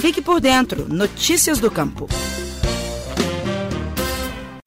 Fique por dentro. Notícias do Campo.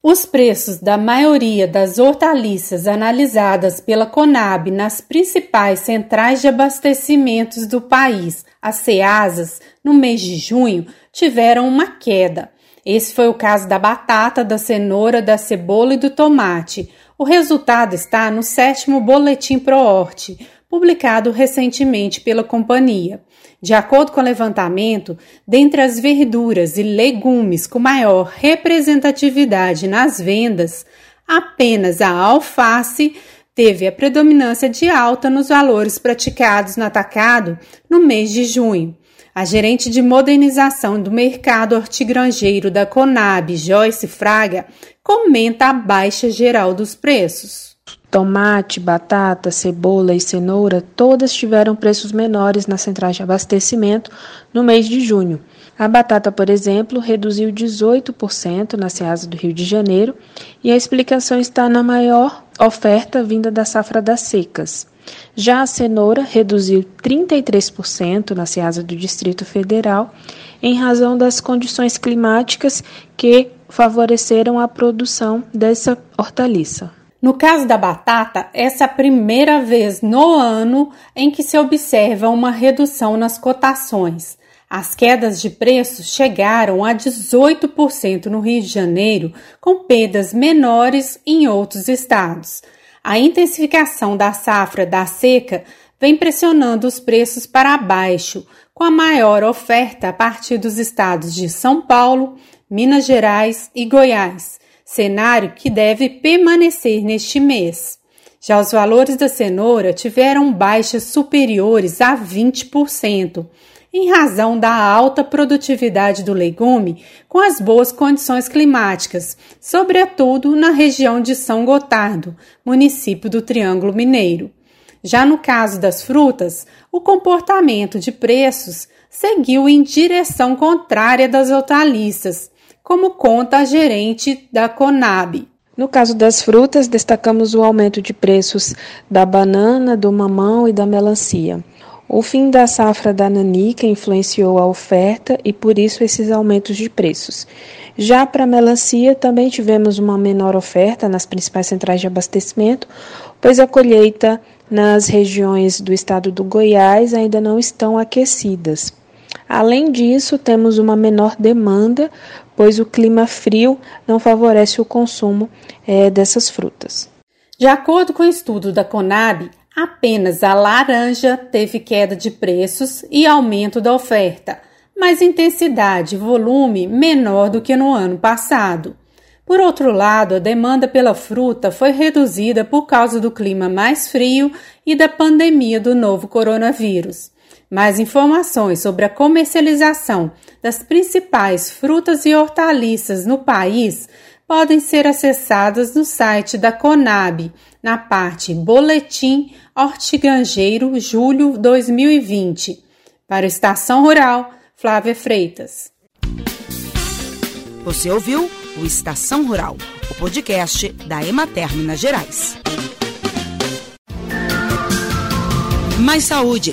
Os preços da maioria das hortaliças analisadas pela Conab nas principais centrais de abastecimentos do país, as CEASAS, no mês de junho, tiveram uma queda. Esse foi o caso da batata, da cenoura, da cebola e do tomate. O resultado está no sétimo Boletim ProHorte, publicado recentemente pela companhia. De acordo com o levantamento, dentre as verduras e legumes com maior representatividade nas vendas, apenas a alface teve a predominância de alta nos valores praticados no atacado no mês de junho. A gerente de modernização do mercado hortigranjeiro da Conab, Joyce Fraga, comenta a baixa geral dos preços. Tomate, batata, cebola e cenoura todas tiveram preços menores nas centrais de abastecimento no mês de junho. A batata, por exemplo, reduziu 18% na Ceasa do Rio de Janeiro e a explicação está na maior oferta vinda da safra das secas. Já a cenoura reduziu 33% na Ceasa do Distrito Federal em razão das condições climáticas que favoreceram a produção dessa hortaliça. No caso da batata, essa é a primeira vez no ano em que se observa uma redução nas cotações. As quedas de preços chegaram a 18% no Rio de Janeiro, com perdas menores em outros estados. A intensificação da safra da seca vem pressionando os preços para baixo, com a maior oferta a partir dos estados de São Paulo, Minas Gerais e Goiás cenário que deve permanecer neste mês. Já os valores da cenoura tiveram baixas superiores a 20%, em razão da alta produtividade do legume com as boas condições climáticas, sobretudo na região de São Gotardo, município do Triângulo Mineiro. Já no caso das frutas, o comportamento de preços seguiu em direção contrária das hortaliças, como conta a gerente da Conab. No caso das frutas, destacamos o aumento de preços da banana, do mamão e da melancia. O fim da safra da nanica influenciou a oferta e por isso esses aumentos de preços. Já para a melancia, também tivemos uma menor oferta nas principais centrais de abastecimento, pois a colheita nas regiões do estado do Goiás ainda não estão aquecidas. Além disso, temos uma menor demanda, pois o clima frio não favorece o consumo é, dessas frutas. De acordo com o estudo da Conab, apenas a laranja teve queda de preços e aumento da oferta, mas intensidade e volume menor do que no ano passado. Por outro lado, a demanda pela fruta foi reduzida por causa do clima mais frio e da pandemia do novo coronavírus. Mais informações sobre a comercialização das principais frutas e hortaliças no país podem ser acessadas no site da Conab, na parte Boletim Hortigranjeiro Julho 2020. Para a Estação Rural, Flávia Freitas. Você ouviu o Estação Rural, o podcast da Emater Minas Gerais. Mais saúde